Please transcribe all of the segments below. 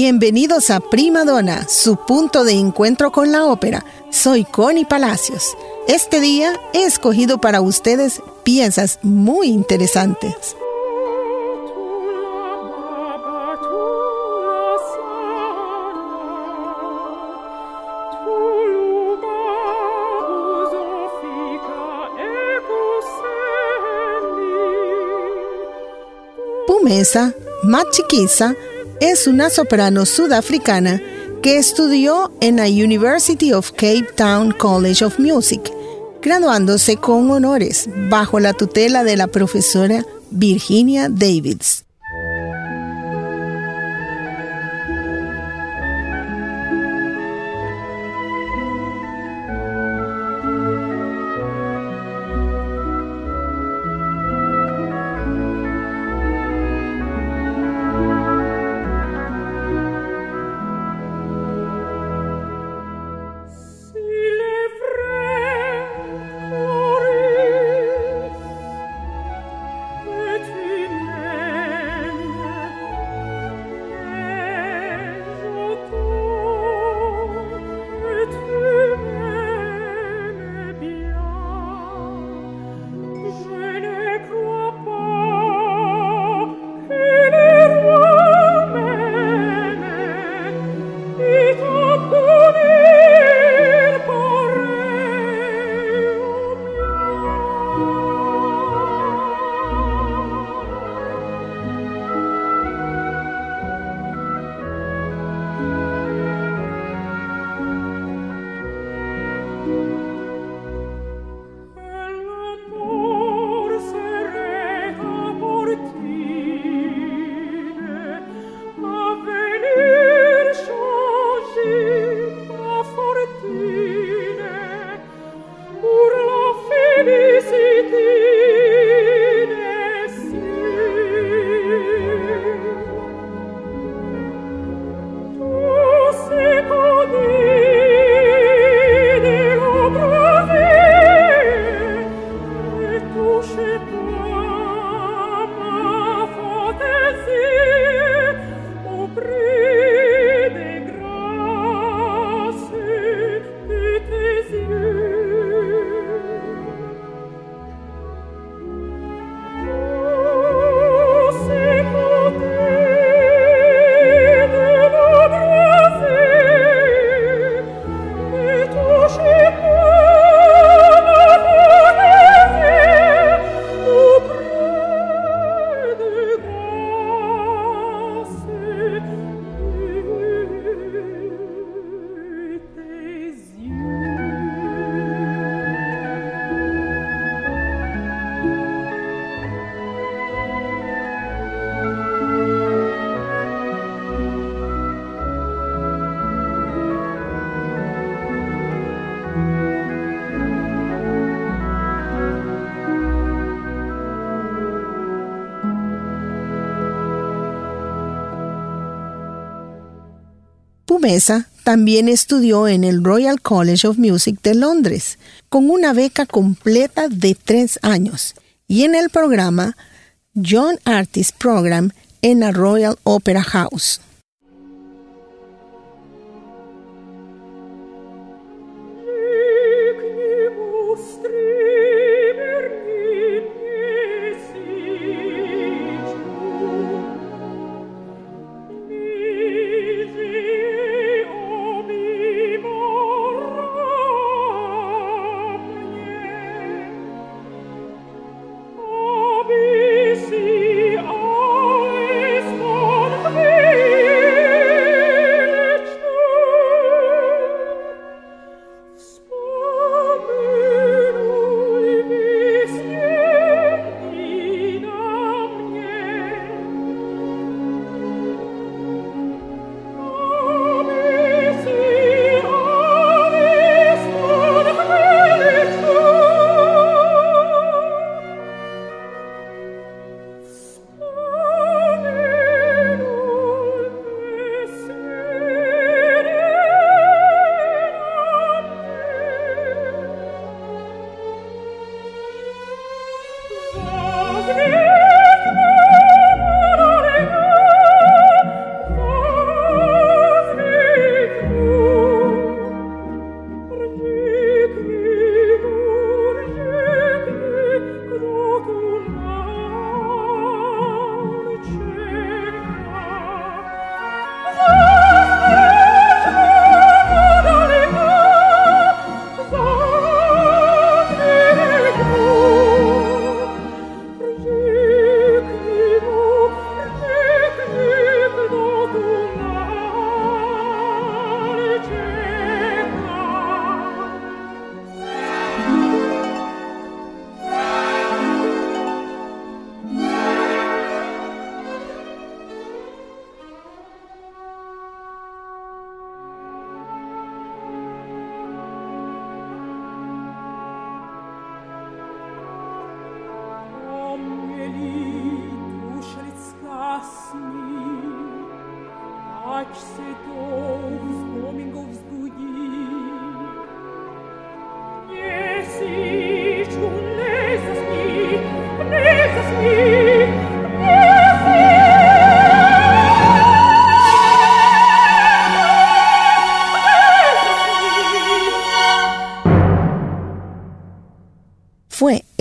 Bienvenidos a Prima Donna, su punto de encuentro con la ópera. Soy Connie Palacios. Este día he escogido para ustedes piezas muy interesantes. Pumesa, Machiquisa, es una soprano sudafricana que estudió en la University of Cape Town College of Music, graduándose con honores bajo la tutela de la profesora Virginia Davids. Pumesa también estudió en el Royal College of Music de Londres, con una beca completa de tres años, y en el programa Young Artist Program en la Royal Opera House.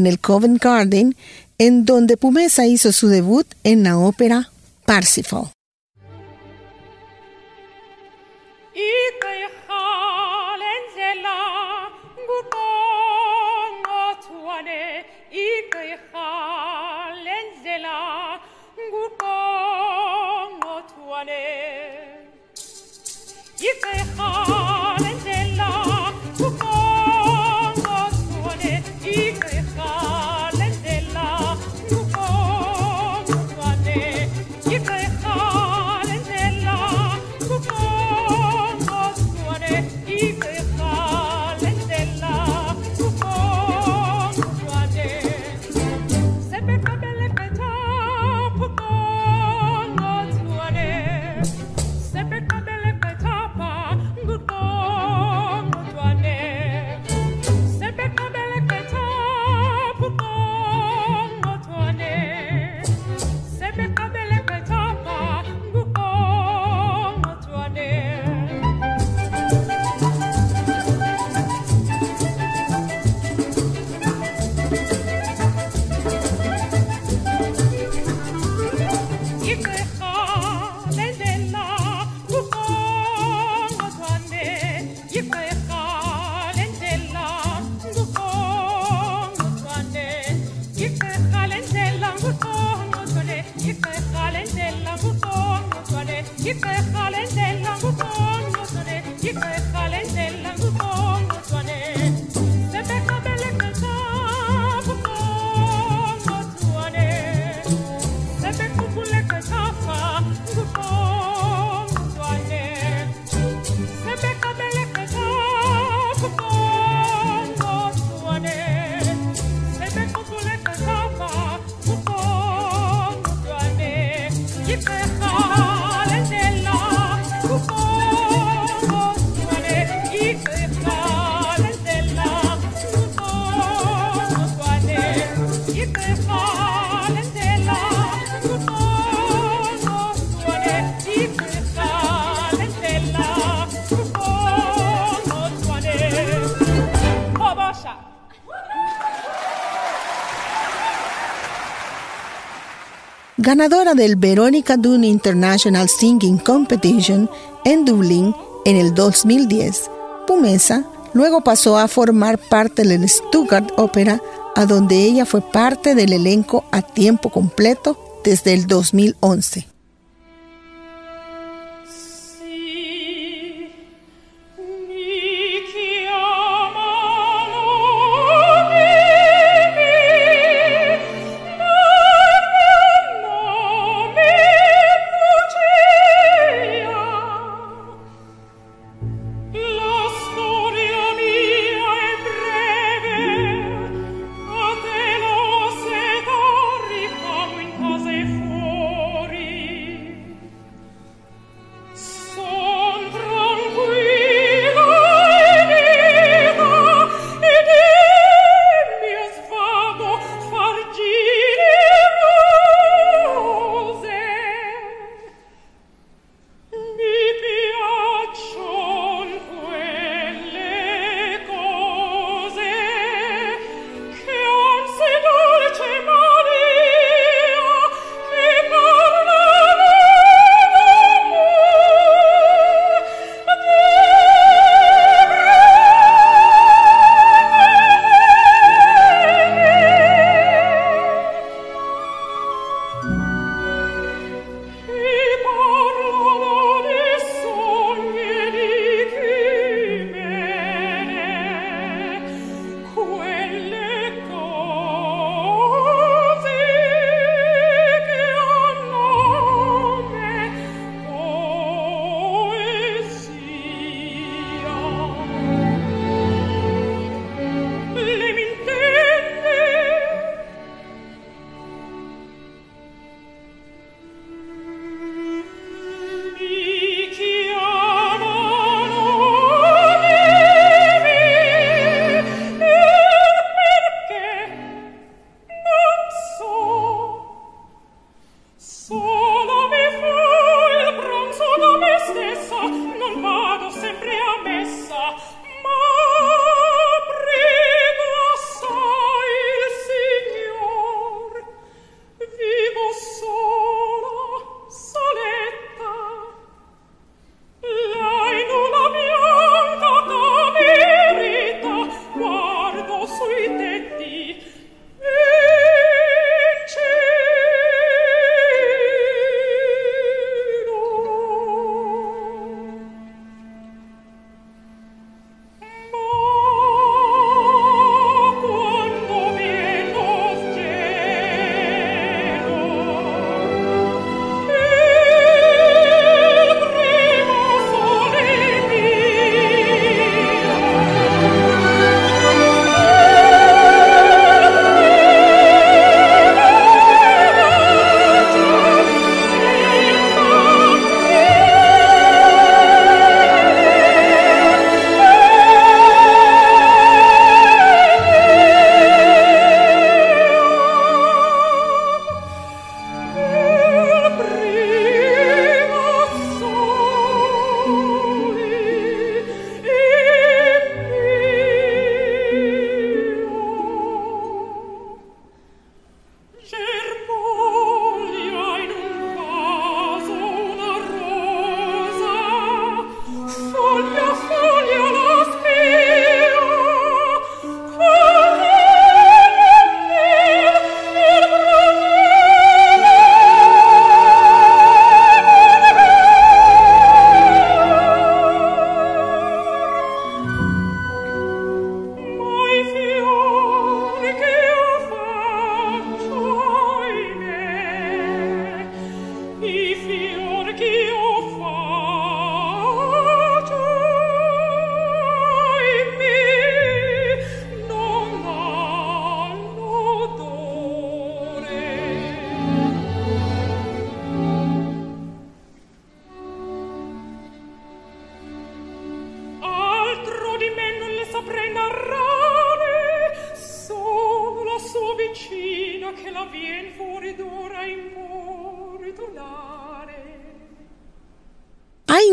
En el Covent Garden, en donde Pumesa hizo su debut en la ópera Parsifal. Hier terug. Ganadora del Veronica Dunn International Singing Competition en Dublín en el 2010, Pumesa luego pasó a formar parte del Stuttgart Opera, a donde ella fue parte del elenco a tiempo completo desde el 2011.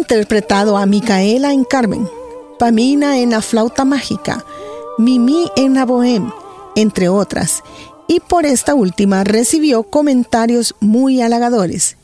Interpretado a Micaela en Carmen, Pamina en La Flauta Mágica, Mimi en La Bohème, entre otras, y por esta última recibió comentarios muy halagadores.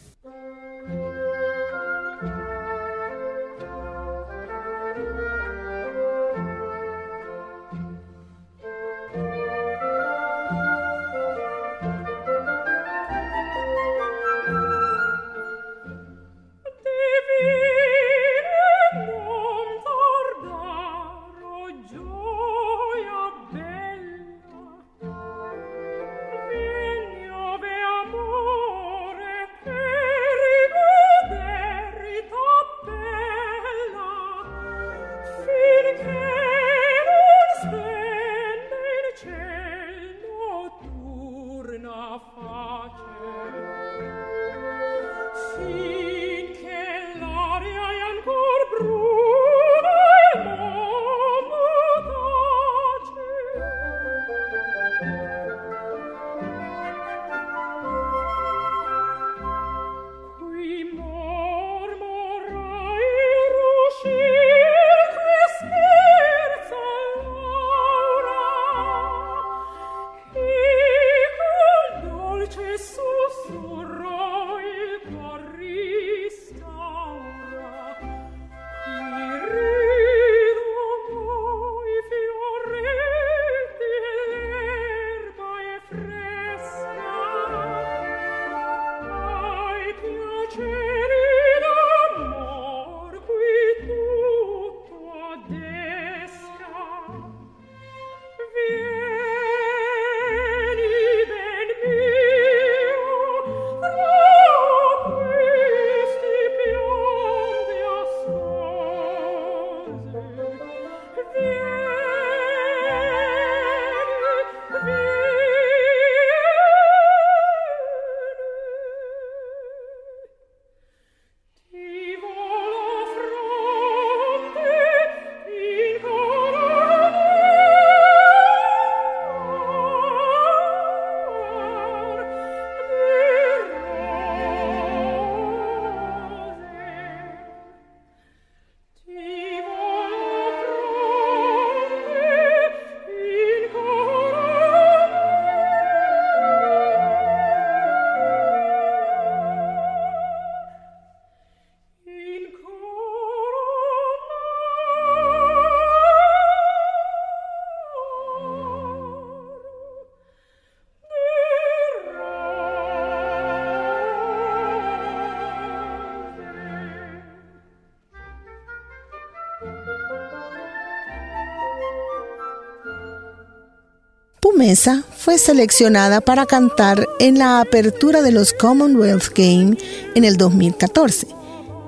Mesa fue seleccionada para cantar en la apertura de los Commonwealth Games en el 2014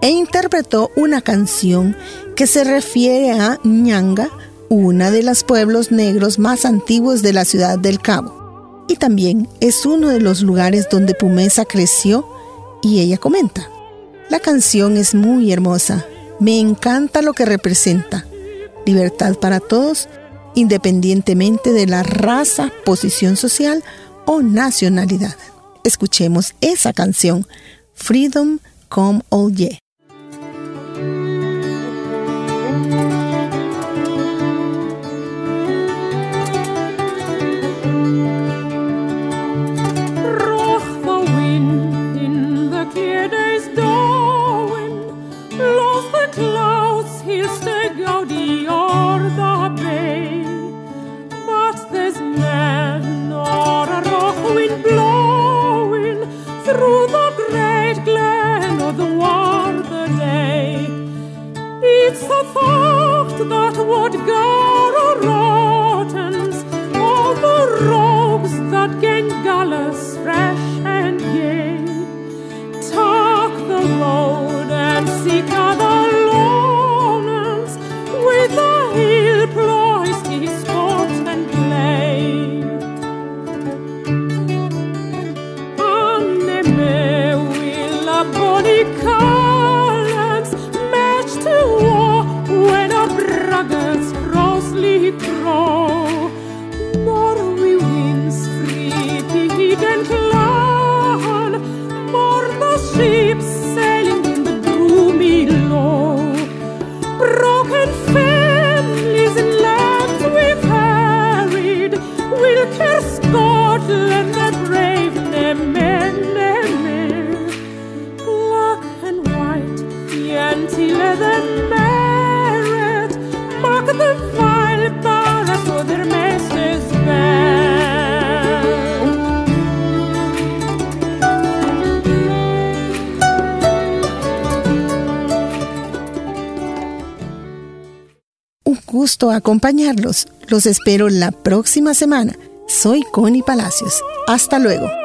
e interpretó una canción que se refiere a Ñanga, una de los pueblos negros más antiguos de la ciudad del Cabo. Y también es uno de los lugares donde Pumesa creció y ella comenta, la canción es muy hermosa, me encanta lo que representa, libertad para todos independientemente de la raza, posición social o nacionalidad. Escuchemos esa canción, Freedom Come All Ye. hope that would go. Un gusto acompañarlos. Los espero la próxima semana. Soy Connie Palacios. Hasta luego.